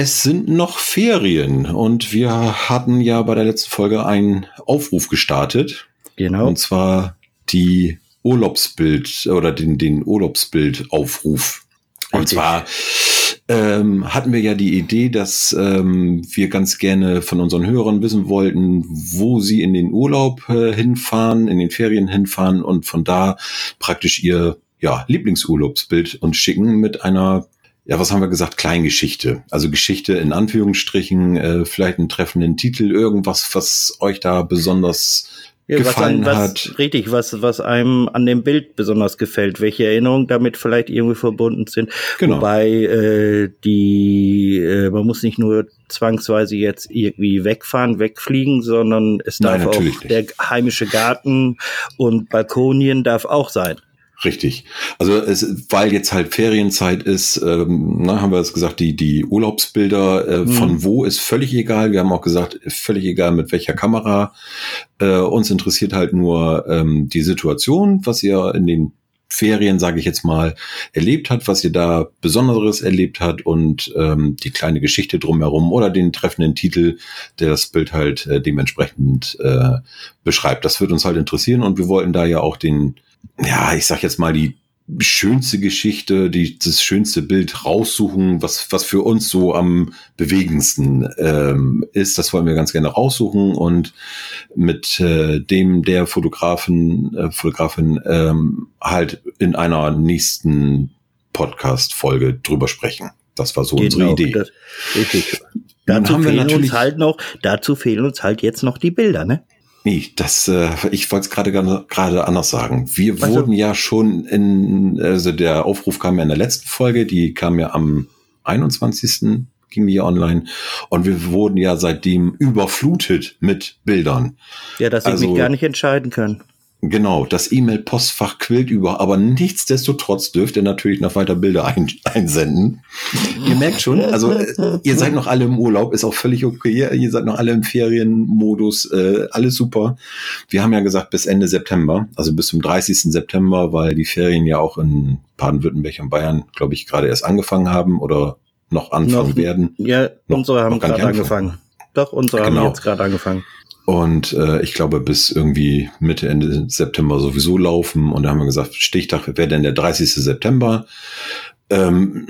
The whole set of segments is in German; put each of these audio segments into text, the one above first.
Es sind noch Ferien und wir hatten ja bei der letzten Folge einen Aufruf gestartet. Genau. Und zwar die Urlaubsbild oder den, den Urlaubsbildaufruf. Und zwar ähm, hatten wir ja die Idee, dass ähm, wir ganz gerne von unseren Hörern wissen wollten, wo sie in den Urlaub äh, hinfahren, in den Ferien hinfahren und von da praktisch ihr ja, Lieblingsurlaubsbild uns schicken mit einer ja, was haben wir gesagt? Kleingeschichte. Also Geschichte in Anführungsstrichen, äh, vielleicht einen treffenden Titel, irgendwas, was euch da besonders Ja, was, gefallen einem, was hat. richtig, was, was einem an dem Bild besonders gefällt, welche Erinnerungen damit vielleicht irgendwie verbunden sind. Genau. Wobei äh, die, äh, man muss nicht nur zwangsweise jetzt irgendwie wegfahren, wegfliegen, sondern es Nein, darf auch natürlich nicht. der heimische Garten und Balkonien darf auch sein. Richtig. Also es, weil jetzt halt Ferienzeit ist, ähm, na, haben wir jetzt gesagt, die, die Urlaubsbilder äh, Mhm. von wo ist völlig egal. Wir haben auch gesagt, völlig egal mit welcher Kamera. Äh, uns interessiert halt nur ähm, die Situation, was ihr in den Ferien, sage ich jetzt mal, erlebt hat, was ihr da Besonderes erlebt hat und ähm, die kleine Geschichte drumherum oder den treffenden Titel, der das Bild halt äh, dementsprechend äh, beschreibt. Das wird uns halt interessieren und wir wollten da ja auch den, ja, ich sag jetzt mal die schönste Geschichte, die, das schönste Bild raussuchen, was, was für uns so am bewegendsten ähm, ist. Das wollen wir ganz gerne raussuchen und mit äh, dem der Fotografen, äh, Fotografin ähm, halt in einer nächsten Podcast-Folge drüber sprechen. Das war so unsere Idee. Genau, Das, richtig. Dazu haben wir fehlen natürlich- uns halt noch, dazu fehlen uns halt jetzt noch die Bilder, ne? Nee, das, äh, ich wollte es gerade gerade anders sagen. Wir Ach so. wurden ja schon in, also der Aufruf kam ja in der letzten Folge, die kam ja am 21. ging die online und wir wurden ja seitdem überflutet mit Bildern. Ja, dass ich Also- mich gar nicht entscheiden kann. Genau, das E-Mail-Postfach quillt über, aber nichtsdestotrotz dürft ihr natürlich noch weiter Bilder ein, einsenden. ihr merkt schon, also äh, ihr seid noch alle im Urlaub, ist auch völlig okay. Ihr, seid noch alle im Ferienmodus, äh, alles super. Wir haben ja gesagt bis Ende September, also bis zum 30. September, weil die Ferien ja auch in Baden-Württemberg und Bayern, glaube ich, gerade erst angefangen haben oder noch anfangen Noch- werden. Ja, Noch- unsere haben gerade angefangen. Doch, unsere Genau. haben jetzt gerade angefangen. Und äh, ich glaube, bis irgendwie Mitte, Ende September sowieso laufen. Und da haben wir gesagt, Stichtag wäre dann der 30. September. Ähm,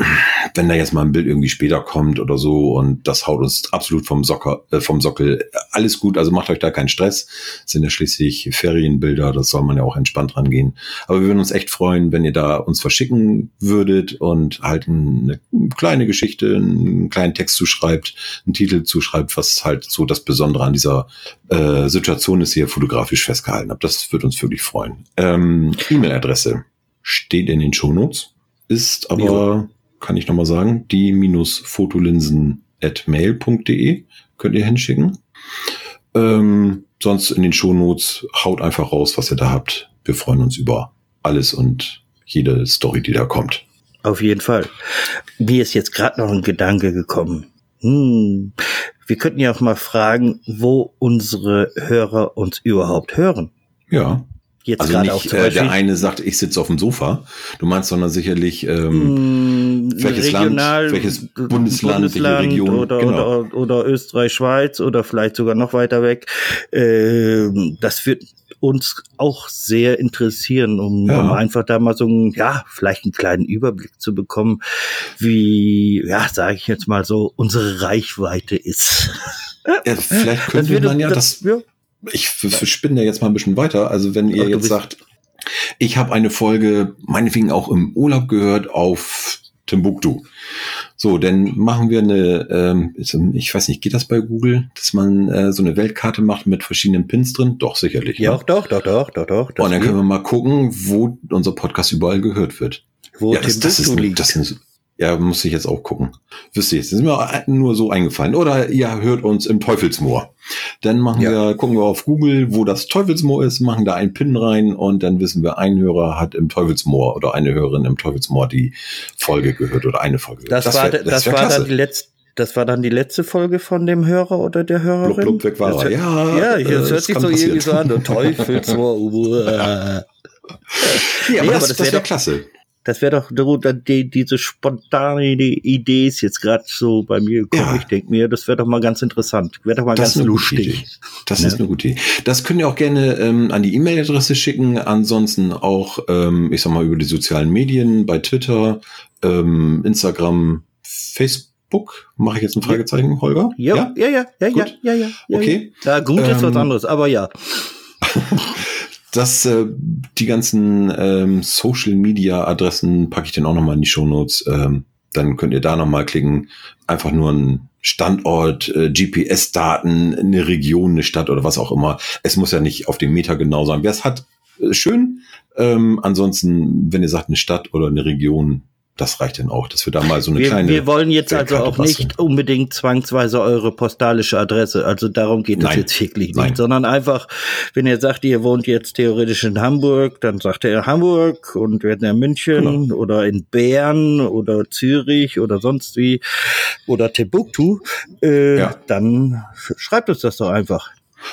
wenn da jetzt mal ein Bild irgendwie später kommt oder so und das haut uns absolut vom, Socker, äh, vom Sockel, alles gut, also macht euch da keinen Stress. Das sind ja schließlich Ferienbilder, das soll man ja auch entspannt rangehen. Aber wir würden uns echt freuen, wenn ihr da uns verschicken würdet und halt eine kleine Geschichte, einen kleinen Text zuschreibt, einen Titel zuschreibt, was halt so das Besondere an dieser äh, Situation ist, die ihr fotografisch festgehalten habt. Das würde uns wirklich freuen. Ähm, E-Mail-Adresse steht in den Shownotes, ist aber, Jo. kann ich nochmal sagen, die minus fotolinsen at mail.de könnt ihr hinschicken. Ähm, sonst in den Shownotes haut einfach raus, was ihr da habt. Wir freuen uns über alles und jede Story, die da kommt. Auf jeden Fall. Mir ist jetzt gerade noch ein Gedanke gekommen. Hm, wir könnten ja auch mal fragen, wo unsere Hörer uns überhaupt hören. Ja. Jetzt Also gerade auch nicht zum äh, Beispiel. der eine sagt, ich sitze auf dem Sofa. Du meinst, sondern sicherlich ähm, hm, welches Land, welches Bundesland, welche Region, oder, genau. oder, oder Österreich, Schweiz oder vielleicht sogar noch weiter weg. Ähm, das wird uns auch sehr interessieren, um, Ja. um einfach da mal so einen, ja, vielleicht einen kleinen Überblick zu bekommen, wie, ja, sage ich jetzt mal so, unsere Reichweite ist. ja, vielleicht könnte man ja das, ja, ich spinne ja jetzt mal ein bisschen weiter. Also wenn ihr Ach, jetzt sagt, ich habe eine Folge, meinetwegen auch im Urlaub gehört auf Timbuktu. So, dann machen wir eine, ähm, ich weiß nicht, geht das bei Google, dass man äh, so eine Weltkarte macht mit verschiedenen Pins drin? Doch, sicherlich. ja, ne? doch, doch, doch, doch, doch. Und dann können wir mal gucken, wo unser Podcast überall gehört wird. wo ja, das, das ist, liegt. das ist, ja, muss ich jetzt auch gucken. Wisst ihr, das ist mir nur so eingefallen. Oder ihr hört uns im Teufelsmoor. Dann machen ja. wir, gucken wir auf Google, wo das Teufelsmoor ist, machen da einen Pin rein und dann wissen wir, ein Hörer hat im Teufelsmoor oder eine Hörerin im Teufelsmoor die Folge gehört oder eine Folge gehört. Das, das war, wär, das, das war dann die letzte das war dann die letzte Folge von dem Hörer oder der Hörerin? Blub, blub, weg war er. Ja, ja das, äh, hört sich so passieren. irgendwie so an. Der Teufelsmoor. ja, nee, aber, das, das wäre wär klasse. Das wäre doch die, diese spontane Idee ist jetzt gerade so bei mir gekommen. Ja. Ich denke mir, das wäre doch mal ganz interessant. Wäre doch mal das ganz lustig. Das ja. ist eine gute Idee. Das könnt ihr auch gerne ähm, an die E-Mail-Adresse schicken. Ansonsten auch, ähm, ich sag mal, über die sozialen Medien, bei Twitter, ähm, Instagram, Facebook. Mache ich jetzt ein Fragezeichen, Holger? Ja, ja, ja, ja, ja, ja, ja, ja, Okay. Ja, gut ist was ähm, anderes, aber ja. Das, äh, die ganzen ähm, Social Media Adressen packe ich dann auch nochmal in die Show Notes. Ähm, dann könnt ihr da nochmal klicken. Einfach nur ein Standort, äh, GPS-Daten, eine Region, eine Stadt oder was auch immer. Es muss ja nicht auf dem Meter genau sein. Wer es hat, äh, schön. Ähm, ansonsten, wenn ihr sagt eine Stadt oder eine Region, das reicht dann auch, dass wir da mal so eine wir, kleine. Wir wollen jetzt also auch basteln. nicht unbedingt zwangsweise eure postalische Adresse. Also darum geht es jetzt wirklich nicht, Nein. sondern einfach, wenn ihr sagt, ihr wohnt jetzt theoretisch in Hamburg, dann sagt ihr Hamburg und wir in München genau. oder in Bern oder Zürich oder sonst wie oder Timbuktu, äh, ja. dann schreibt uns das doch einfach.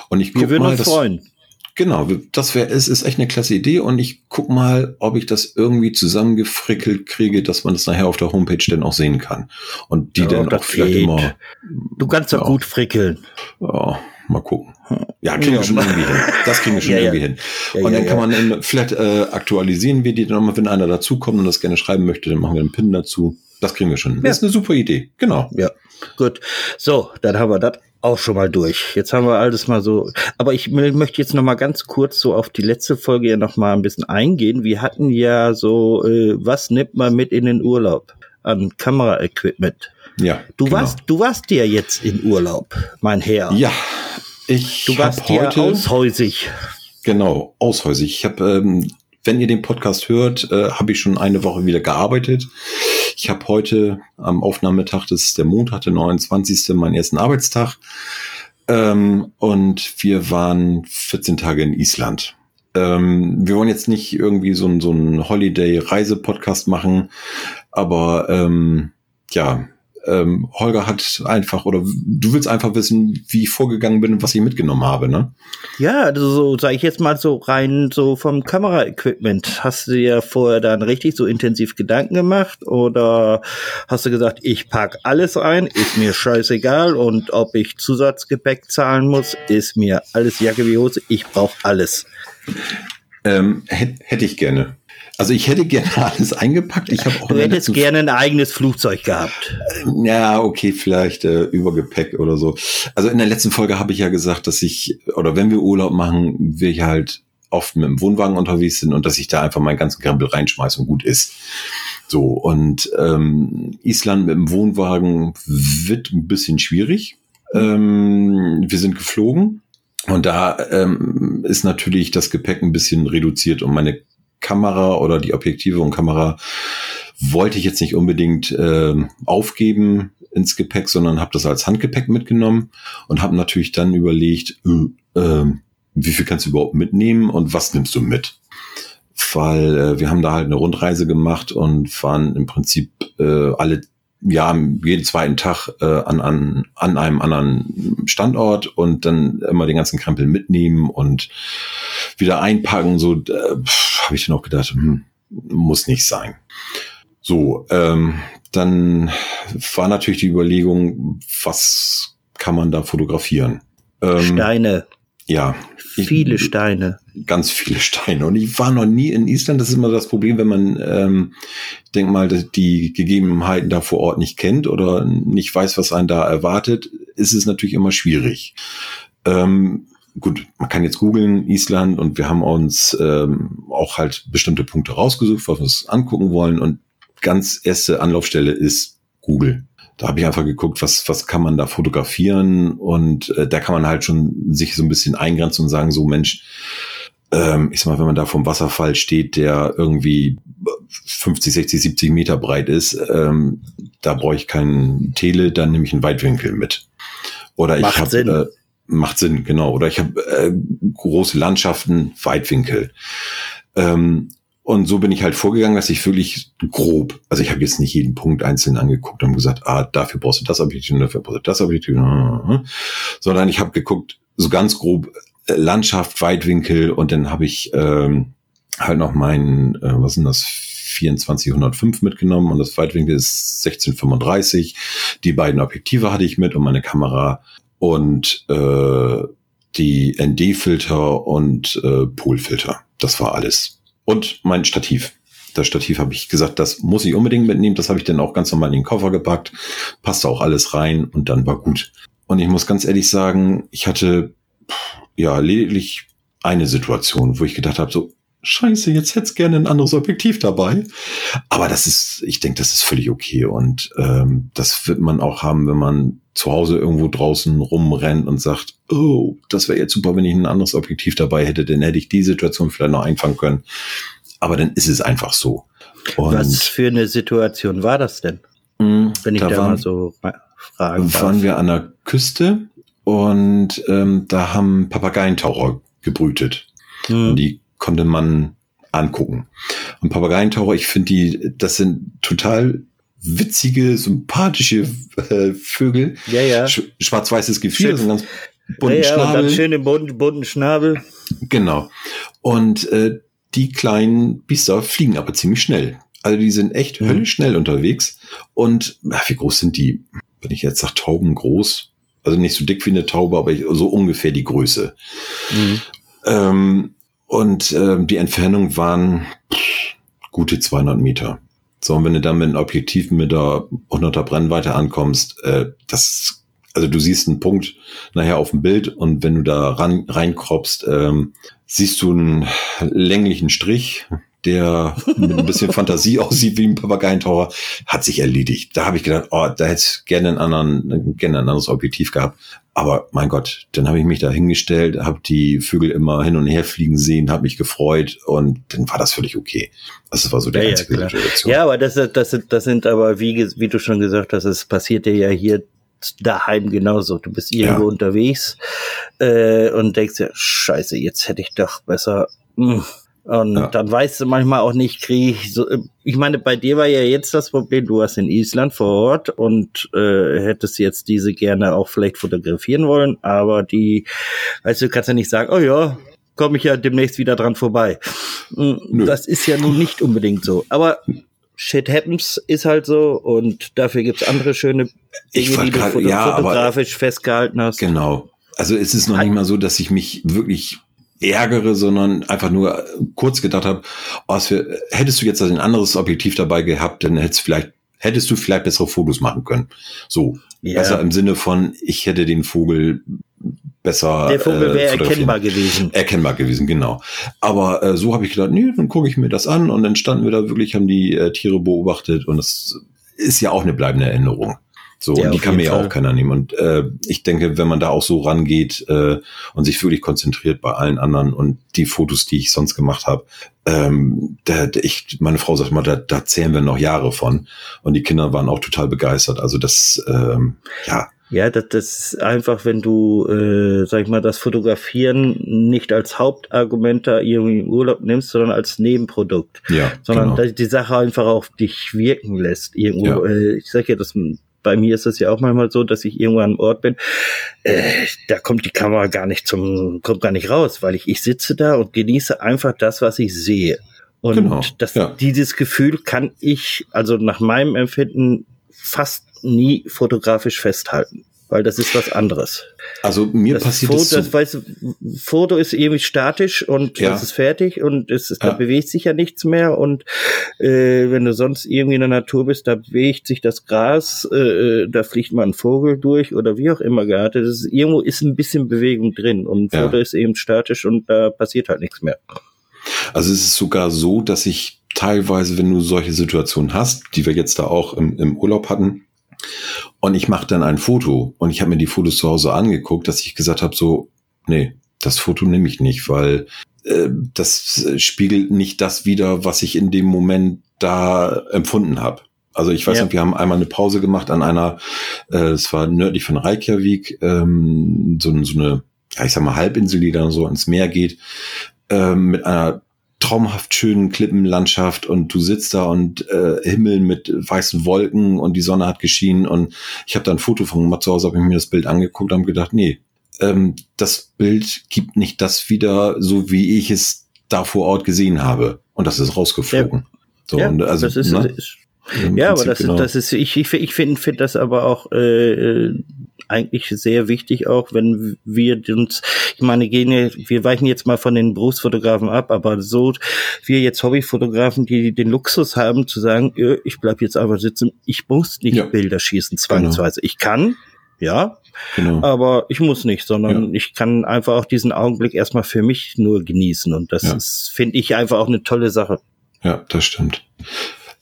Und ich wir würden mal, uns freuen. Genau, das wäre es ist echt eine klasse Idee und ich guck mal, ob ich das irgendwie zusammengefrickelt kriege, dass man das nachher auf der Homepage dann auch sehen kann und die ja, dann auch vielleicht geht. immer. Du kannst doch ja, gut frickeln. Ja, mal gucken. Ja, kriegen ja, wir schon irgendwie hin. Das kriegen wir schon irgendwie hin. und dann kann man vielleicht äh, aktualisieren wir die dann nochmal, wenn einer dazukommt und das gerne schreiben möchte, dann machen wir einen Pin dazu. Das kriegen wir schon. Das ist eine super Idee. Genau. Ja. Gut. So, dann haben wir das auch schon mal durch. Jetzt haben wir alles mal so. Aber ich möchte jetzt noch mal ganz kurz so auf die letzte Folge ja noch mal ein bisschen eingehen. Wir hatten ja so, äh, was nimmt man mit in den Urlaub an Kameraequipment? Ja. Du genau. warst, du warst ja jetzt in Urlaub, mein Herr. Ja. Ich du warst heute aushäusig. Genau, aushäusig. Ich habe ähm, wenn ihr den Podcast hört, äh, habe ich schon eine Woche wieder gearbeitet. Ich habe heute am Aufnahmetag, das ist der Montag, der 29. meinen ersten Arbeitstag. Ähm, und wir waren 14 Tage in Island. Ähm, wir wollen jetzt nicht irgendwie so ein, so ein Holiday-Reise-Podcast machen, aber ähm, ja, ähm, Holger hat einfach, oder du willst einfach wissen, wie ich vorgegangen bin und was ich mitgenommen habe, ne? Ja, also so sage ich jetzt mal so rein so vom Kameraequipment. Hast du dir vorher dann richtig so intensiv Gedanken gemacht oder hast du gesagt, ich pack alles ein, ist mir scheißegal und ob ich Zusatzgepäck zahlen muss, ist mir alles Jacke wie Hose, ich brauche alles. Ähm, hätte ich gerne. Also ich hätte gerne alles eingepackt. Ich habe auch du hättest gerne ein eigenes Flugzeug gehabt. Ja, okay, vielleicht äh, Übergepäck oder so. Also in der letzten Folge habe ich ja gesagt, dass ich, oder wenn wir Urlaub machen, wir halt oft mit dem Wohnwagen unterwegs sind und dass ich da einfach meinen ganzen Krempel reinschmeiße und gut ist. So, und ähm, Island mit dem Wohnwagen wird ein bisschen schwierig. Ähm, wir sind geflogen und da ähm, ist natürlich das Gepäck ein bisschen reduziert und meine Kamera oder die Objektive und Kamera wollte ich jetzt nicht unbedingt äh, aufgeben ins Gepäck, sondern habe das als Handgepäck mitgenommen und habe natürlich dann überlegt, äh, äh, wie viel kannst du überhaupt mitnehmen und was nimmst du mit? Weil äh, wir haben da halt eine Rundreise gemacht und waren im Prinzip äh, alle ja, jeden zweiten Tag äh, an, an, an einem anderen Standort und dann immer den ganzen Krempel mitnehmen und wieder einpacken. So äh, habe ich dann auch gedacht, hm, muss nicht sein. So, ähm, dann war natürlich die Überlegung, was kann man da fotografieren? Ähm, Steine. Ja. Viele Steine. Ganz viele Steine. Und ich war noch nie in Island. Das ist immer das Problem, wenn man, ähm, denk mal, die Gegebenheiten da vor Ort nicht kennt oder nicht weiß, was einen da erwartet, ist es natürlich immer schwierig. Ähm, gut, man kann jetzt googeln, Island, und wir haben uns ähm, auch halt bestimmte Punkte rausgesucht, was wir uns angucken wollen. Und ganz erste Anlaufstelle ist Google da habe ich einfach geguckt, was, was kann man da fotografieren und äh, da kann man halt schon sich so ein bisschen eingrenzen und sagen, so Mensch, ähm, ich sag mal, wenn man da vom Wasserfall steht, der irgendwie 50, 60, 70 Meter breit ist, ähm, da brauche ich keinen Tele, dann nehme ich einen Weitwinkel mit. Oder ich habe macht Sinn, genau. Oder ich habe äh, große Landschaften, Weitwinkel. Ähm, und so bin ich halt vorgegangen, dass ich wirklich grob, also ich habe jetzt nicht jeden Punkt einzeln angeguckt und gesagt, ah, dafür brauchst du das Objektiv, dafür brauchst du das Objektiv, sondern ich habe geguckt, so ganz grob äh, Landschaft, Weitwinkel und dann habe ich ähm, halt noch mein, äh, was sind das, 2405 mitgenommen und das Weitwinkel ist 1635. Die beiden Objektive hatte ich mit und meine Kamera und äh, die ND-Filter und äh, Polfilter. Das war alles. Und mein Stativ. Das Stativ habe ich gesagt, das muss ich unbedingt mitnehmen. Das habe ich dann auch ganz normal in den Koffer gepackt. Passte auch alles rein und dann war gut. Und ich muss ganz ehrlich sagen, ich hatte ja lediglich eine Situation, wo ich gedacht habe, so, scheiße, jetzt hätte gerne ein anderes Objektiv dabei. Aber das ist, ich denke, das ist völlig okay. Und ähm, das wird man auch haben, wenn man zu Hause irgendwo draußen rumrennt und sagt, oh, das wäre jetzt super, wenn ich ein anderes Objektiv dabei hätte, dann hätte ich die Situation vielleicht noch einfangen können. Aber dann ist es einfach so. Und Was für eine Situation war das denn? Mh, hm, wenn ich da, da waren, mal so fragen darf. Waren wir an der Küste und ähm, da haben Papageientaucher gebrütet. Hm. Die konnte man angucken. Und Papageientaucher, ich finde die, das sind total witzige, sympathische äh, Vögel. Ja, ja. Sch Schwarz-weißes Gefieder, so ganz bunten ja, ja, Schnabel. Und dann schön den bunten, bunten Schnabel. Genau. Und äh, die kleinen Biester fliegen aber ziemlich schnell. Also die sind echt mhm. höllisch schnell unterwegs. Und ach, wie groß sind die? Wenn ich jetzt sage Tauben groß, also nicht so dick wie eine Taube, aber so ungefähr die Größe. Mhm. Ähm, und äh, die Entfernung waren gute 200 Meter. So, und wenn du dann mit einem Objektiv mit der 100er Brennweite ankommst, äh, das, also du siehst einen Punkt nachher auf dem Bild und wenn du da ran, reinkropst, ähm, siehst du einen länglichen Strich, der mit ein bisschen Fantasie aussieht wie ein Papageientaucher, hat sich erledigt. Da habe ich gedacht, oh, da hätte ich gerne einen anderen, gerne ein anderes Objektiv gehabt. Aber mein Gott, dann habe ich mich da hingestellt, habe die Vögel immer hin und her fliegen sehen, habe mich gefreut und dann war das völlig okay. Das war so der ja, einzige ja, Situation. Ja, aber das, das, sind, das sind aber, wie, wie du schon gesagt hast, es passiert dir ja hier daheim genauso. Du bist irgendwo ja. unterwegs äh, und denkst ja, scheiße, jetzt hätte ich doch besser. Mh hm, und ja. dann weißt du manchmal auch nicht, krieg ich so, ich meine, bei dir war ja jetzt das Problem, du warst in Island vor Ort und äh, hättest jetzt diese gerne auch vielleicht fotografieren wollen, aber die, weißt du, kannst ja nicht sagen, oh ja, komme ich ja demnächst wieder dran vorbei. Hm, Nö. Das ist ja nun nicht unbedingt so. Aber Shit happens ist halt so und dafür gibt's andere schöne Dinge, die du grad, ja, fotografisch festgehalten hast. Genau. Also es ist noch nicht mal so, dass ich mich wirklich ärgere, sondern einfach nur kurz gedacht habe, oh, für, hättest du jetzt ein anderes Objektiv dabei gehabt, dann hättest vielleicht hättest du vielleicht bessere Fotos machen können. So, ja. besser im Sinne von, ich hätte den Vogel besser. Der Vogel wäre äh, erkennbar gewesen. Erkennbar gewesen, genau. Aber äh, so habe ich gedacht, nee, dann gucke ich mir das an und dann standen wir da wirklich, haben die äh, Tiere beobachtet und das ist ja auch eine bleibende Erinnerung. So, ja, und die kann mir ja auch keiner nehmen. Und äh, ich denke, wenn man da auch so rangeht äh, und sich wirklich konzentriert bei allen anderen und die Fotos, die ich sonst gemacht habe, ähm, da, ich, meine Frau sagt mal, da, da zählen wir noch Jahre von. Und die Kinder waren auch total begeistert. Also das, ähm, ja, ja, das, das ist einfach, wenn du, äh, sag ich mal, das Fotografieren nicht als Hauptargument da irgendwie im Urlaub nimmst, sondern als Nebenprodukt. Ja. Sondern genau. die Sache einfach auf dich wirken lässt. Irgendwo, ja. äh, ich sag ja, das bei mir ist es ja auch manchmal so, dass ich irgendwo an einem Ort bin, äh, da kommt die Kamera gar nicht zum, kommt gar nicht raus, weil ich, ich sitze da und genieße einfach das, was ich sehe. Und genau, das, ja. dieses Gefühl kann ich, also nach meinem Empfinden, fast nie fotografisch festhalten weil das ist was anderes. Also mir das passiert Foto, das, so. weißt, Foto ist irgendwie statisch und ja. das ist fertig und es, ja. da bewegt sich ja nichts mehr und äh, wenn du sonst irgendwie in der Natur bist, da bewegt sich das Gras, äh, äh da fliegt mal ein Vogel durch oder wie auch immer geartet. Das ist, irgendwo ist ein bisschen Bewegung drin und ja. Foto ist eben statisch und da passiert halt nichts mehr. Also es ist sogar so, dass ich teilweise, wenn du solche Situationen hast, die wir jetzt da auch im, im Urlaub hatten, und ich mache dann ein Foto und ich habe mir die Fotos zu Hause angeguckt, dass ich gesagt habe, so, nee, das Foto nehme ich nicht, weil äh, das spiegelt nicht das wider, was ich in dem Moment da empfunden habe. Also ich weiß ja. noch, wir haben einmal eine Pause gemacht an einer, äh, es war nördlich von Reykjavik, ähm, so, so eine, ja, ich sag mal, Halbinsel, die dann so ins Meer geht, ähm, mit einer traumhaft schönen Klippenlandschaft und du sitzt da und äh, Himmel mit weißen Wolken und die Sonne hat geschienen und ich habe da ein Foto von gemacht zu Hause, habe ich mir das Bild angeguckt und gedacht, nee, ähm, das Bild gibt nicht das wieder, so wie ich es da vor Ort gesehen habe. Und das ist rausgeflogen. Ja. So, ja, und also, das ist, ne? ist ja, aber das, genau. ist, das ist, ich, ich, ich finde find das aber auch äh, eigentlich sehr wichtig, auch wenn wir uns, ich meine, gehen ja, wir weichen jetzt mal von den Berufsfotografen ab, aber so, wir jetzt Hobbyfotografen, die den Luxus haben, zu sagen, ich bleib jetzt einfach sitzen, ich muss nicht ja. Bilder schießen, zwangsweise. Genau. Ich kann, ja, genau. aber ich muss nicht, sondern ja. ich kann einfach auch diesen Augenblick erstmal für mich nur genießen und das ja. ist, finde ich, einfach auch eine tolle Sache. Ja, das stimmt.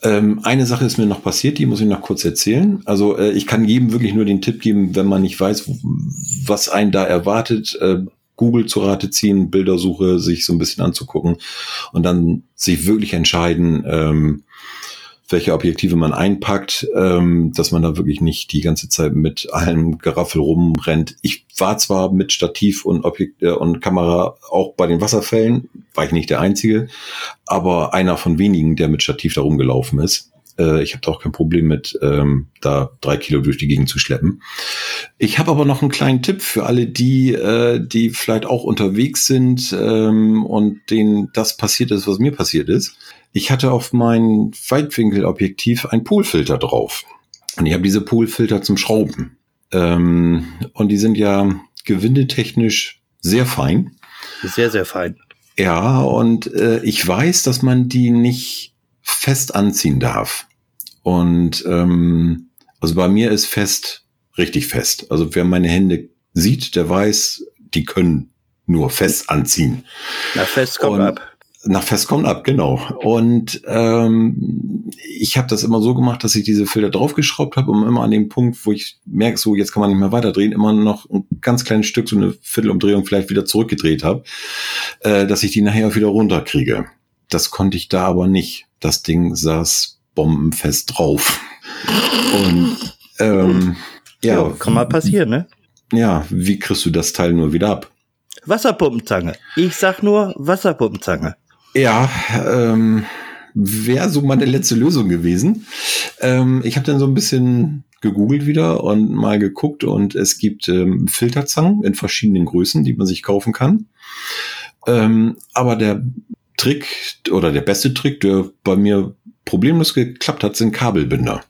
Ähm, eine Sache ist mir noch passiert, die muss ich noch kurz erzählen. Also äh, ich kann jedem wirklich nur den Tipp geben, wenn man nicht weiß, was einen da erwartet, äh, Google zu Rate ziehen, Bildersuche sich so ein bisschen anzugucken und dann sich wirklich entscheiden, ähm, welche Objektive man einpackt, ähm, dass man da wirklich nicht die ganze Zeit mit allem Geraffel rumrennt. Ich war zwar mit Stativ und Objekt äh, und Kamera auch bei den Wasserfällen, war ich nicht der Einzige, aber einer von wenigen, der mit Stativ da rumgelaufen ist. Äh, ich habe da auch kein Problem mit, ähm, da drei Kilo durch die Gegend zu schleppen. Ich habe aber noch einen kleinen Tipp für alle die, äh, die vielleicht auch unterwegs sind ähm, und denen das passiert ist, was mir passiert ist. Ich hatte auf mein Weitwinkelobjektiv ein Poolfilter drauf. Und ich habe diese Poolfilter zum Schrauben. Ähm, und die sind ja gewindetechnisch sehr fein. Sehr, sehr fein. Ja, und äh, ich weiß, dass man die nicht fest anziehen darf. Und ähm, also bei mir ist fest richtig fest. Also wer meine Hände sieht, der weiß, die können nur fest anziehen. Na, fest kommt und, ab. Nach fest kommt ab, genau. Und ähm, ich habe das immer so gemacht, dass ich diese Filter draufgeschraubt habe, um immer an dem Punkt, wo ich merke, so jetzt kann man nicht mehr weiterdrehen, immer noch ein ganz kleines Stück, so eine Viertelumdrehung vielleicht wieder zurückgedreht habe, äh, dass ich die nachher auch wieder runterkriege. Das konnte ich da aber nicht. Das Ding saß bombenfest drauf. Und ähm, ja, ja, kann mal passieren, ne? Ja, wie kriegst du das Teil nur wieder ab? Wasserpumpenzange. Ich sag nur Wasserpumpenzange. Ja, ähm, wäre so meine letzte Lösung gewesen. Ähm, ich habe dann so ein bisschen gegoogelt wieder und mal geguckt und es gibt ähm, Filterzangen in verschiedenen Größen, die man sich kaufen kann. Ähm, aber der Trick oder der beste Trick, der bei mir problemlos geklappt hat, sind Kabelbinder.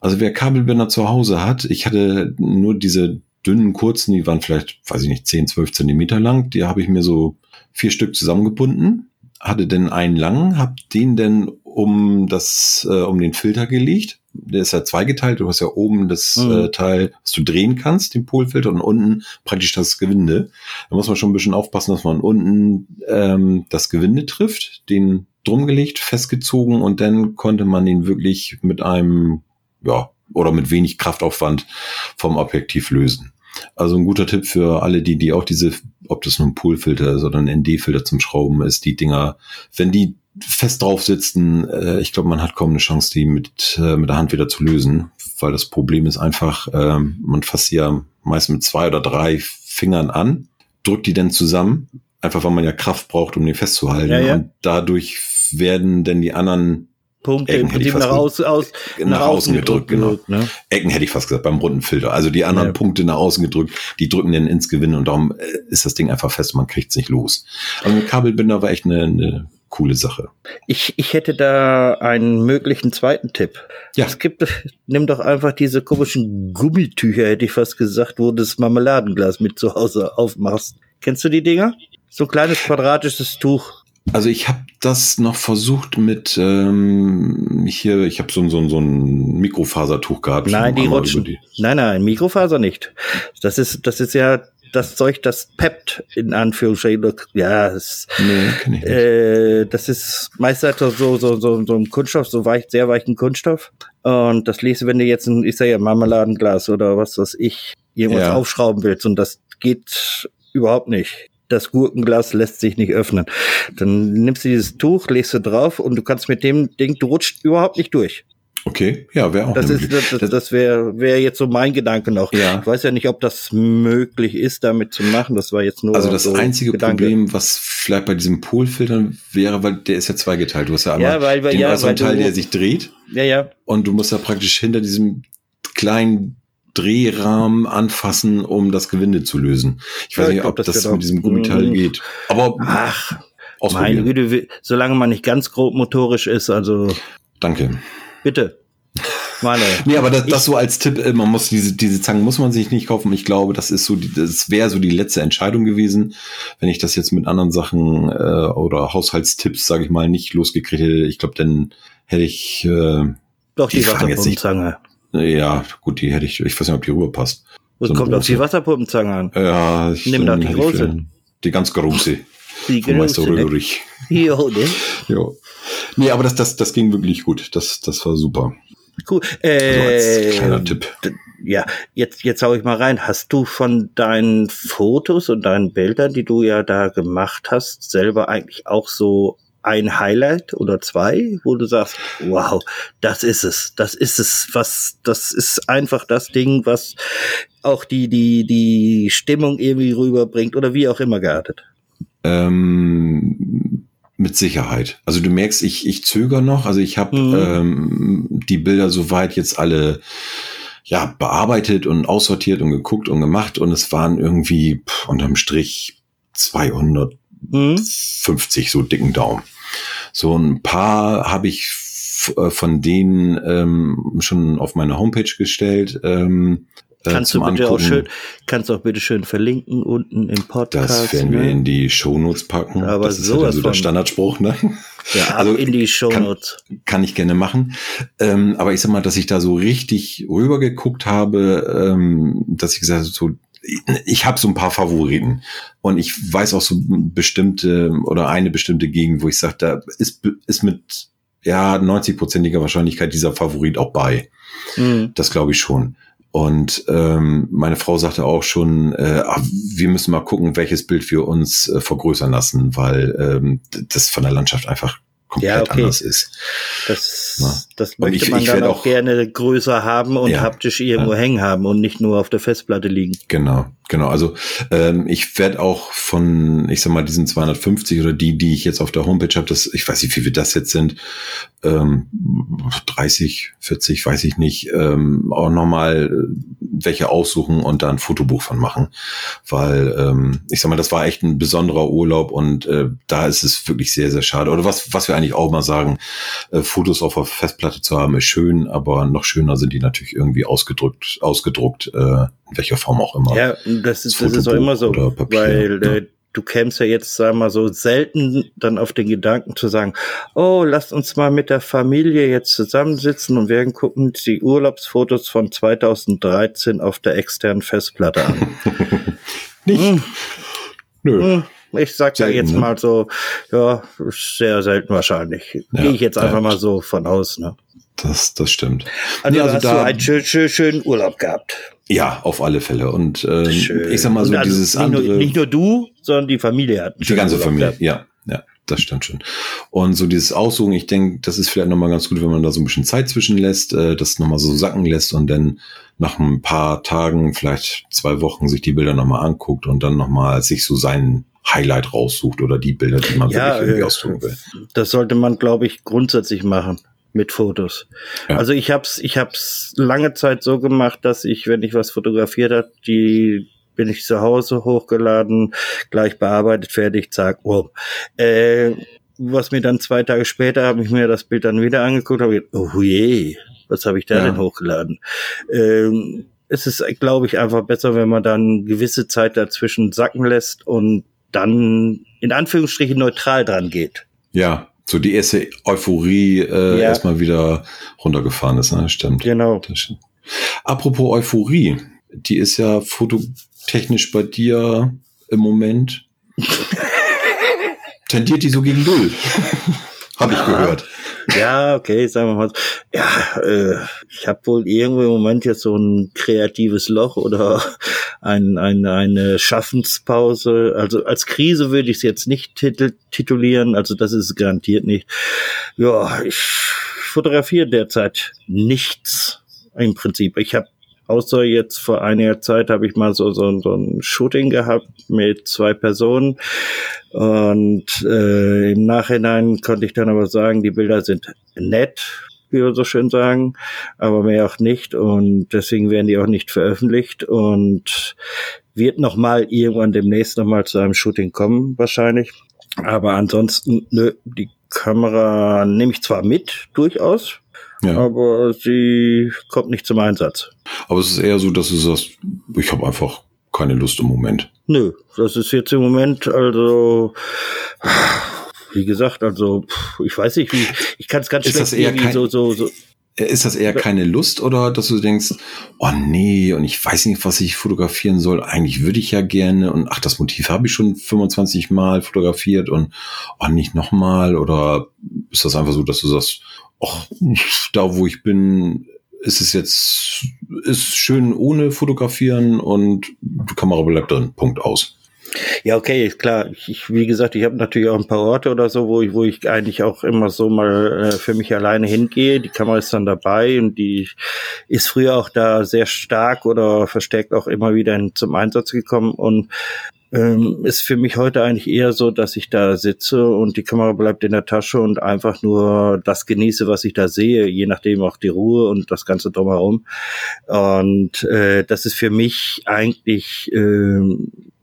Also wer Kabelbinder zu Hause hat, ich hatte nur diese dünnen, kurzen, die waren vielleicht, weiß ich nicht, 10, 12 Zentimeter lang, die habe ich mir so vier Stück zusammengebunden hatte denn einen langen, hab den denn um das, äh, um den Filter gelegt. Der ist ja zweigeteilt. Du hast ja oben das mhm. äh, Teil, was du drehen kannst, den Polfilter, und unten praktisch das Gewinde. Da muss man schon ein bisschen aufpassen, dass man unten ähm, das Gewinde trifft, den drum gelegt, festgezogen und dann konnte man ihn wirklich mit einem, ja, oder mit wenig Kraftaufwand vom Objektiv lösen. Also ein guter Tipp für alle, die, die auch diese, ob das nur ein Poolfilter ist oder ein ND-Filter zum Schrauben ist, die Dinger, wenn die fest drauf sitzen, äh, ich glaube, man hat kaum eine Chance, die mit, äh, mit der Hand wieder zu lösen, weil das Problem ist einfach, äh, man fasst sie ja meist mit zwei oder drei Fingern an, drückt die dann zusammen, einfach weil man ja Kraft braucht, um den festzuhalten. Ja, ja. Und dadurch werden denn die anderen Punkte Ecken im Prinzip nach, aus, aus, nach, nach außen gedrückt, gedrückt genau. Ne? Ecken hätte ich fast gesagt, beim runden Filter. Also die anderen ja. Punkte nach außen gedrückt, die drücken dann ins Gewinn und darum äh, ist das Ding einfach fest, man kriegt es nicht los. Aber ein Kabelbinder war echt eine, eine coole Sache. Ich, ich hätte da einen möglichen zweiten Tipp. Ja. Es gibt, nimm doch einfach diese komischen Gummitücher, hätte ich fast gesagt, wo du das Marmeladenglas mit zu Hause aufmachst. Kennst du die Dinger? So ein kleines quadratisches Tuch. Also ich habe das noch versucht mit ähm, hier, ich habe so, so, so ein Mikrofasertuch gehabt. Nein, die rutschen. Die nein, nein, Mikrofaser nicht. Das ist, das ist ja das Zeug, das peppt in Anführungsstrichen. Ja, das, nee, äh, das ist meistens so, so, so, so ein Kunststoff, so weich, sehr weichen Kunststoff. Und das lese, wenn du jetzt ein, ich sage ja, Marmeladenglas oder was weiß ich, irgendwas ja. aufschrauben willst und das geht überhaupt nicht das Gurkenglas lässt sich nicht öffnen. Dann nimmst du dieses Tuch, legst du drauf und du kannst mit dem Ding, du rutscht überhaupt nicht durch. Okay, ja, wäre auch. Das ist, das, das wäre wär jetzt so mein Gedanke noch. Ja. Ich weiß ja nicht, ob das möglich ist, damit zu machen. Das war jetzt nur. Also das so einzige Gedanke. Problem, was vielleicht bei diesem Polfiltern wäre, weil der ist ja zweigeteilt. Du hast ja einmal ja, weil, weil, den ja, weil Teil, du, der sich dreht. Ja, ja. Und du musst ja praktisch hinter diesem kleinen Drehrahmen anfassen, um das Gewinde zu lösen. Ich weiß ja, nicht, ob das, das mit diesem Gummiteil mhm. geht. Aber ach, meine Güte, solange man nicht ganz grob motorisch ist, also. Danke. Bitte. Meine. nee, aber das, das so als Tipp, äh, man muss diese, diese Zangen muss man sich nicht kaufen. Ich glaube, das ist so, das wäre so die letzte Entscheidung gewesen, wenn ich das jetzt mit anderen Sachen äh, oder Haushaltstipps, sage ich mal, nicht losgekriegt hätte. Ich glaube, dann hätte ich äh, doch die, die Wasserpumpenzange. Ja, gut, die hätte ich. Ich weiß nicht, ob die rüberpasst. Und so kommt auf die Wasserpumpenzange an. Ja, ich nimm da die große. Die ganz große. Die Meister ne? Röhrig. Jo, ne? jo. Nee, aber das, das, das ging wirklich gut. Das, das war super. Cool. Äh, also als kleiner Tipp. Ja, jetzt, jetzt hau ich mal rein. Hast du von deinen Fotos und deinen Bildern, die du ja da gemacht hast, selber eigentlich auch so ein Highlight oder zwei, wo du sagst, wow, das ist es, das ist es, was, das ist einfach das Ding, was auch die, die, die Stimmung irgendwie rüberbringt oder wie auch immer geartet? Ähm, mit Sicherheit. Also du merkst, ich, ich zögere noch. Also ich habe mhm. ähm, die Bilder soweit jetzt alle ja bearbeitet und aussortiert und geguckt und gemacht und es waren irgendwie pff, unterm Strich 250 mhm. so dicken Daumen. So ein paar habe ich äh, von denen ähm, schon auf meine Homepage gestellt. Ähm, äh, kannst du bitte Angucken. auch schön, kannst auch bitte schön verlinken unten im Podcast. Das werden ne? wir in die Shownotes packen. Aber das ist sowas ja so der Standardspruch, ne? Ja, also in die Shownotes. Kann, kann ich gerne machen. Ähm, aber ich sag mal, dass ich da so richtig rübergeguckt habe, ähm, dass ich gesagt habe, so, ich habe so ein paar Favoriten und ich weiß auch so bestimmte oder eine bestimmte Gegend, wo ich sage, da ist, ist mit ja 90-prozentiger Wahrscheinlichkeit dieser Favorit auch bei. Mhm. Das glaube ich schon. Und ähm, meine Frau sagte auch schon, äh, ach, wir müssen mal gucken, welches Bild wir uns äh, vergrößern lassen, weil ähm, das von der Landschaft einfach komplett ja, okay. anders ist. Das, ja. das möchte ich, man ich dann auch, gerne größer haben und ja, haptisch irgendwo hängen haben und nicht nur auf der Festplatte liegen. Genau. Genau, also ähm, ich werde auch von, ich sag mal, diesen 250 oder die, die ich jetzt auf der Homepage habe, das, ich weiß nicht, wie viel das jetzt sind, ähm, 30, 40, weiß ich nicht, ähm, auch nochmal äh, welche aussuchen und da ein Fotobuch von machen. Weil, ähm, ich sag mal, das war echt ein besonderer Urlaub und äh, da ist es wirklich sehr, sehr schade. Oder was, was wir eigentlich auch mal sagen, äh, Fotos auf der Festplatte zu haben, ist schön, aber noch schöner sind die natürlich irgendwie ausgedrückt, ausgedruckt, äh, in welcher Form auch immer. Ja, das ist, das ist auch immer so, weil äh, du kämst ja jetzt, sag mal, so selten dann auf den Gedanken zu sagen, oh, lasst uns mal mit der Familie jetzt zusammensitzen und werden gucken die Urlaubsfotos von 2013 auf der externen Festplatte an. Nicht? Hm. Nö. Hm. Ich sag selten, da jetzt ne? mal so, ja, sehr selten wahrscheinlich. Ja, Gehe ich jetzt einfach ja. mal so von aus, ne? Das, das stimmt. Also, nee, also hast da, du einen schönen, schön, schönen Urlaub gehabt. Ja, auf alle Fälle. Und ähm, ich sag mal so, also dieses nicht andere. Nur, nicht nur du, sondern die Familie hat. Die ganze Familie, ja, ja, das stimmt schon. Und so dieses Aussuchen, ich denke, das ist vielleicht nochmal ganz gut, wenn man da so ein bisschen Zeit zwischenlässt, äh, das nochmal so sacken lässt und dann nach ein paar Tagen, vielleicht zwei Wochen, sich die Bilder nochmal anguckt und dann nochmal sich so seinen Highlight raussucht oder die Bilder, die man ja, wirklich irgendwie äh, ausdrücken will. Das sollte man, glaube ich, grundsätzlich machen mit Fotos. Ja. Also ich hab's, ich hab's lange Zeit so gemacht, dass ich, wenn ich was fotografiert habe, die bin ich zu Hause hochgeladen, gleich bearbeitet, fertig, zack, wow. Äh, was mir dann zwei Tage später habe ich mir das Bild dann wieder angeguckt, habe gedacht, oh je, was habe ich da ja. denn hochgeladen? Ähm, es ist, glaube ich, einfach besser, wenn man dann gewisse Zeit dazwischen sacken lässt und dann in Anführungsstrichen neutral dran geht. Ja, so die erste Euphorie äh, ja. erstmal wieder runtergefahren ist, ne? Stimmt. Genau. Apropos Euphorie, die ist ja fototechnisch bei dir im Moment. tendiert die so gegen Null. Habe ich gehört. Ja, okay, sagen wir mal. Ja, äh, ich habe wohl irgendwo im Moment jetzt so ein kreatives Loch oder ein, ein, eine Schaffenspause. Also als Krise würde ich es jetzt nicht titel, titulieren, also das ist garantiert nicht. Ja, ich fotografiere derzeit nichts im Prinzip. Ich habe außer jetzt vor einiger Zeit habe ich mal so, so, so ein Shooting gehabt mit zwei Personen. Und äh, im Nachhinein konnte ich dann aber sagen, die Bilder sind nett, wie wir so schön sagen, aber mehr auch nicht. Und deswegen werden die auch nicht veröffentlicht und wird nochmal irgendwann demnächst nochmal zu einem Shooting kommen, wahrscheinlich. Aber ansonsten, nö, die Kamera nehme ich zwar mit, durchaus, ja. aber sie kommt nicht zum Einsatz. Aber es ist eher so, dass du sagst, ich habe einfach keine Lust im Moment. Nö, das ist jetzt im Moment also wie gesagt, also ich weiß nicht, wie ich kann es ganz ist schlecht irgendwie so so so ist das eher keine Lust oder dass du denkst, oh nee, und ich weiß nicht, was ich fotografieren soll. Eigentlich würde ich ja gerne und ach, das Motiv habe ich schon 25 Mal fotografiert und oh, nicht nochmal oder ist das einfach so, dass du sagst, ach, da wo ich bin, ist es jetzt, ist schön ohne fotografieren und die Kamera bleibt drin. Punkt aus. Ja, okay, klar. Ich, wie gesagt, ich habe natürlich auch ein paar Orte oder so, wo ich, wo ich eigentlich auch immer so mal äh, für mich alleine hingehe. Die Kamera ist dann dabei und die ist früher auch da sehr stark oder verstärkt auch immer wieder in, zum Einsatz gekommen und ähm, ist für mich heute eigentlich eher so, dass ich da sitze und die Kamera bleibt in der Tasche und einfach nur das genieße, was ich da sehe, je nachdem auch die Ruhe und das Ganze drumherum. Und äh, das ist für mich eigentlich äh,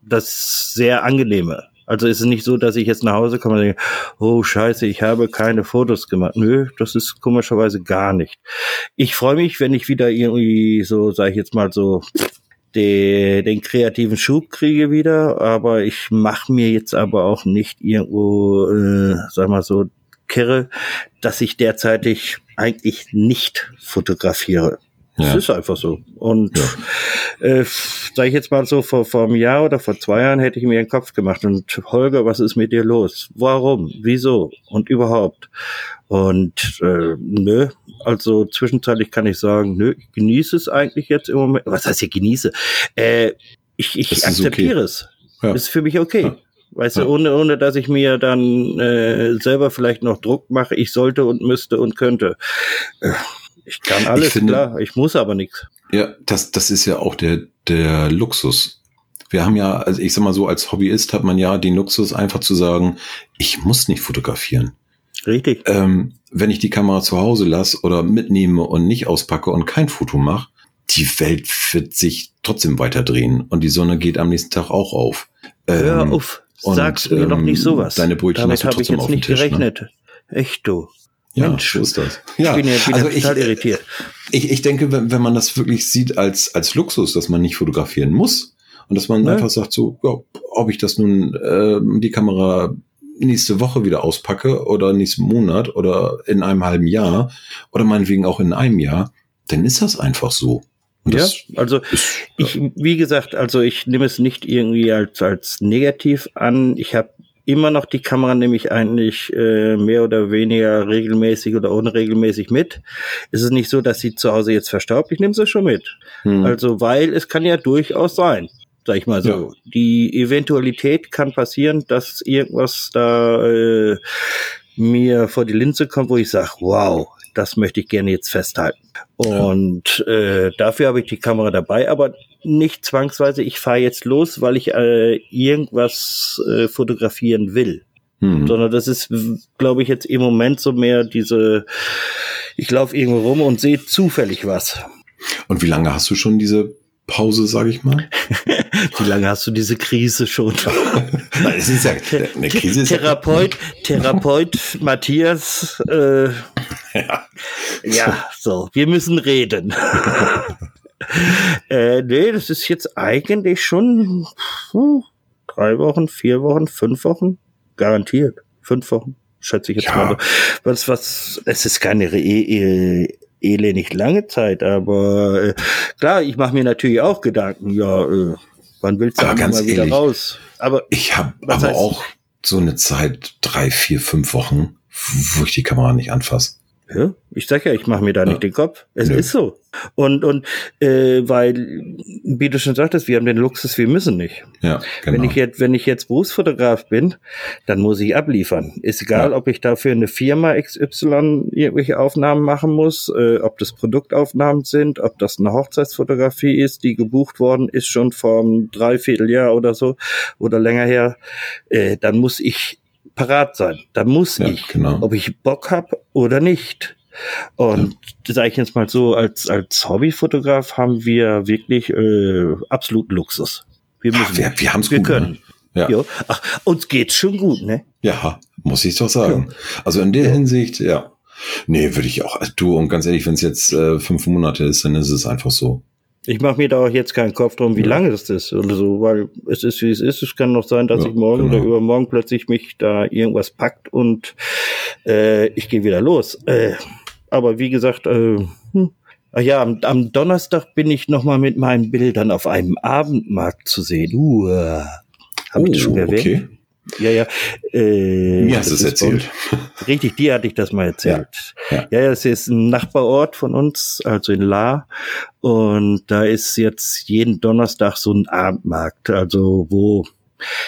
das sehr angenehme. Also ist es nicht so, dass ich jetzt nach Hause komme und denke, oh scheiße, ich habe keine Fotos gemacht. Nö, das ist komischerweise gar nicht. Ich freue mich, wenn ich wieder irgendwie so, sage ich jetzt mal so, den, den kreativen Schub kriege wieder, aber ich mache mir jetzt aber auch nicht irgendwo, äh, sag mal so, kirre, dass ich derzeitig eigentlich nicht fotografiere. Das ja. ist einfach so. Und ja. äh, sage ich jetzt mal so, vor, vor einem Jahr oder vor zwei Jahren hätte ich mir einen Kopf gemacht und Holger, was ist mit dir los? Warum? Wieso? Und überhaupt? Und äh, nö, also zwischenzeitlich kann ich sagen, nö, ich genieße es eigentlich jetzt im Moment. Was heißt ich genieße? Äh, ich ich akzeptiere okay. es. Ja. Ist für mich okay. Ja. Weißt ja. du, ohne, ohne dass ich mir dann äh, selber vielleicht noch Druck mache, ich sollte und müsste und könnte. Äh, ich kann alles, ich finde, klar, ich muss aber nichts. Ja, das, das ist ja auch der, der Luxus. Wir haben ja, also ich sag mal so, als Hobbyist hat man ja den Luxus, einfach zu sagen, ich muss nicht fotografieren. Richtig. Ähm, wenn ich die Kamera zu Hause lasse oder mitnehme und nicht auspacke und kein Foto mache, die Welt wird sich trotzdem weiter drehen und die Sonne geht am nächsten Tag auch auf. Ähm, Hör auf, sag's mir ähm, doch nicht sowas. Deine Brötchen Damit habe ich jetzt nicht Tisch, ne? gerechnet. Ne? Echt du. Ja, Mensch, so ist das. Ja, ich bin ja bin also total ich, irritiert. Ich, ich denke, wenn, wenn man das wirklich sieht als, als Luxus, dass man nicht fotografieren muss und dass man ja. einfach sagt, so, ja, ob ich das nun äh, die Kamera nächste Woche wieder auspacke oder nächsten Monat oder in einem halben Jahr oder meinetwegen auch in einem Jahr, dann ist das einfach so. ja, also ist, ich, wie gesagt, also ich nehme es nicht irgendwie als, als negativ an. Ich habe immer noch die Kamera nehme ich eigentlich äh, mehr oder weniger regelmäßig oder unregelmäßig mit. Es ist nicht so, dass sie zu Hause jetzt verstaubt. Ich nehme sie schon mit. Hm. Also, weil es kann ja durchaus sein, sag ich mal so. Ja. Die Eventualität kann passieren, dass irgendwas da äh, mir vor die Linse kommt, wo ich sage, wow, das möchte ich gerne jetzt festhalten. Und äh, dafür habe ich die Kamera dabei, aber nicht zwangsweise, ich fahre jetzt los, weil ich äh, irgendwas äh, fotografieren will. Hm. Sondern das ist, glaube ich, jetzt im Moment so mehr diese, ich laufe irgendwo rum und sehe zufällig was. Und wie lange hast du schon diese Pause, sage ich mal. Wie lange hast du diese Krise schon? es ist ja, eine Krise ist Therapeut, Therapeut Matthias. Äh, ja. ja, so, wir müssen reden. äh, nee, das ist jetzt eigentlich schon puh, drei Wochen, vier Wochen, fünf Wochen, garantiert. Fünf Wochen, schätze ich jetzt ja. mal. Was, was, es ist keine Re e elendig lange Zeit, aber äh, klar, ich mache mir natürlich auch Gedanken, ja, äh, wann willst du aber ganz mal wieder ehrlich, raus? Aber ich habe aber heißt, auch so eine Zeit, drei, vier, fünf Wochen, wo ich die Kamera nicht anfasse. Ja, ich sag ja, ich mache mir da nicht den Kopf. Es Nö. ist so. Und, und äh, weil, wie du schon sagtest, wir haben den Luxus, wir müssen nicht. Ja, genau. Wenn ich jetzt, wenn ich jetzt Berufsfotograf bin, dann muss ich abliefern. Ist egal, ja. ob ich dafür eine Firma XY irgendwelche Aufnahmen machen muss, äh, ob das Produktaufnahmen sind, ob das eine Hochzeitsfotografie ist, die gebucht worden ist schon vor einem Dreivierteljahr oder so oder länger her, äh, dann muss ich parat sein. Da muss ja, ich, genau. ob ich Bock habe oder nicht. Und ja. das sage ich jetzt mal so, als, als Hobbyfotograf haben wir wirklich äh, absoluten Luxus. Wir müssen, Ach, wir, wir haben es gut. Können. Ne? Ja. ja. Ach, uns geht's schon gut, ne? Ja, muss ich doch sagen. Ja. Also in der ja. Hinsicht, ja. Nee, würde ich auch. Du, und ganz ehrlich, wenn es jetzt äh, fünf Monate ist, dann ist es einfach so. Ich mache mir da auch jetzt keinen Kopf drum, wie ja. lange das ist oder so, weil es ist, wie es ist. Es kann noch sein, dass ja, ich morgen genau. oder übermorgen plötzlich mich da irgendwas packt und äh, ich gehe wieder los. Äh, aber wie gesagt, äh, hm. Ach ja, am, am Donnerstag bin ich noch mal mit meinen Bildern auf einem Abendmarkt zu sehen. Uh, Hab oh, ich das schon erwähnt? Okay. Ja, ja. Äh, Mir hast du es erzählt. richtig, dir hatte ich das mal erzählt. Ja, ja. ja, ja, es ist ein Nachbarort von uns, also in La. Und da ist jetzt jeden Donnerstag so ein Abendmarkt, also wo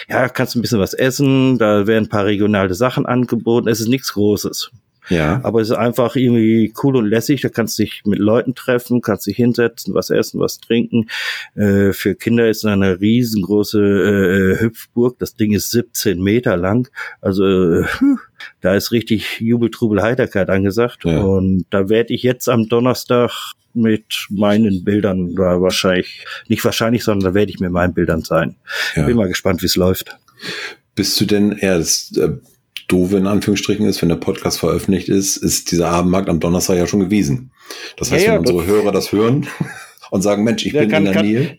ja, kannst du ein bisschen was essen, da werden ein paar regionale Sachen angeboten. Es ist nichts Großes. Ja. Aber es ist einfach irgendwie cool und lässig. Da kannst du dich mit Leuten treffen, kannst dich hinsetzen, was essen, was trinken. Äh, für Kinder ist es eine riesengroße äh, Hüpfburg. Das Ding ist 17 Meter lang. Also äh, da ist richtig Jubel, Trubel, Heiterkeit angesagt. Ja. Und da werde ich jetzt am Donnerstag mit meinen Bildern da wahrscheinlich, nicht wahrscheinlich, sondern da werde ich mit meinen Bildern sein. Ja. Bin mal gespannt, wie es läuft. Bist du denn erst doofe in Anführungsstrichen ist, wenn der Podcast veröffentlicht ist, ist dieser Abendmarkt am Donnerstag ja schon gewesen. Das heißt, ja, wenn unsere Hörer das hören und sagen, Mensch, ich bin kann, in der kann, Nähe.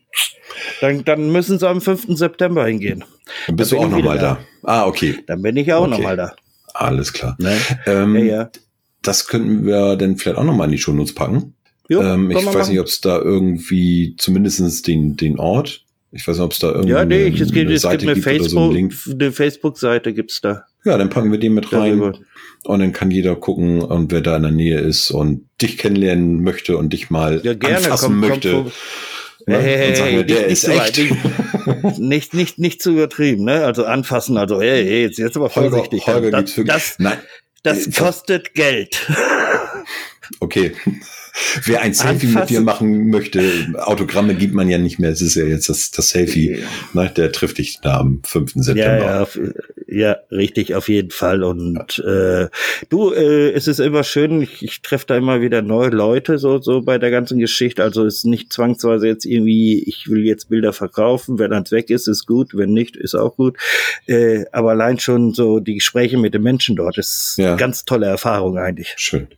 Dann, dann müssen sie am 5. September hingehen. Dann bist dann du auch nochmal da. da. Ah, okay. Dann bin ich auch okay. nochmal da. Alles klar. Ne? Ähm, ja, ja. Das könnten wir dann vielleicht auch nochmal in die Shownotes packen. Jo, ähm, ich weiß machen. nicht, ob es da irgendwie zumindestens den, den Ort ich weiß nicht, ob es da irgendwie ja, nee, eine, es gibt, eine Seite gibt eine gibt Facebook, so eine Facebook-Seite gibt's da. Ja, dann packen wir den mit rein. Darüber. Und dann kann jeder gucken, und wer da in der Nähe ist und dich kennenlernen möchte und dich mal ja, gerne, anfassen komm, möchte. Komm, Ne? Hey, hey, sagen wir, der nicht, ist nicht echt. Nicht, nicht, nicht, nicht zu übertrieben, ne? Also anfassen, also hey, hey jetzt, jetzt aber vorsichtig. Holger, Holger das, das, Nein. das kostet Geld. Okay. Wer ein Selfie Anfassen. mit dir machen möchte, Autogramme gibt man ja nicht mehr. Es ist ja jetzt das, das Selfie. Ne, der trifft dich da am 5. September. Ja, ja, ja richtig, auf jeden Fall. Und äh, du, äh, es ist immer schön, ich, ich treffe da immer wieder neue Leute, so, so bei der ganzen Geschichte. Also es ist nicht zwangsweise jetzt irgendwie, ich will jetzt Bilder verkaufen. Wenn eins weg ist, ist gut. Wenn nicht, ist auch gut. Äh, aber allein schon so die Gespräche mit den Menschen dort ist ja. eine ganz tolle Erfahrung eigentlich. Schön.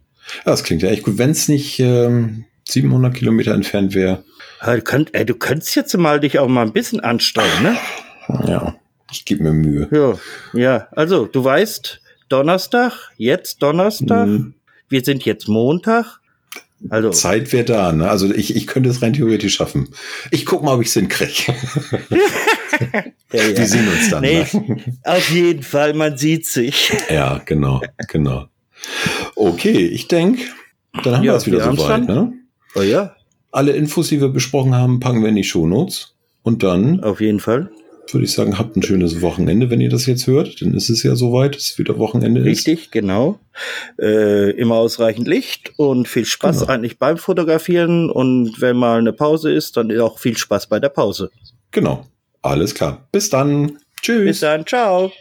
Ja, das klingt ja echt gut. Wenn es nicht ähm, 700 Kilometer entfernt wäre. Du, könnt, ey, du könntest jetzt mal dich auch mal ein bisschen anstrengen, ne? Ja, ich gebe mir Mühe. Ja, ja. Also, du weißt, Donnerstag, jetzt Donnerstag. Mhm. Wir sind jetzt Montag. Also Zeit wäre da, ne? Also ich, ich könnte es rein theoretisch schaffen. Ich guck mal, ob ich es hinkriege. ja, ja. Wir sehen uns dann. Nee, ne? Auf jeden Fall, man sieht sich. Ja, genau, genau. Okay, ich denke, dann haben ja, wir es wieder soweit. Ne? Oh ja. Alle Infos, die wir besprochen haben, packen wir in die Shownotes. Und dann. Auf jeden Fall. Würde ich sagen, habt ein schönes Wochenende, wenn ihr das jetzt hört. Dann ist es ja soweit, dass es wieder Wochenende ist. Richtig, genau. Äh, immer ausreichend Licht und viel Spaß genau. eigentlich beim Fotografieren. Und wenn mal eine Pause ist, dann auch viel Spaß bei der Pause. Genau. Alles klar. Bis dann. Tschüss. Bis dann. Ciao.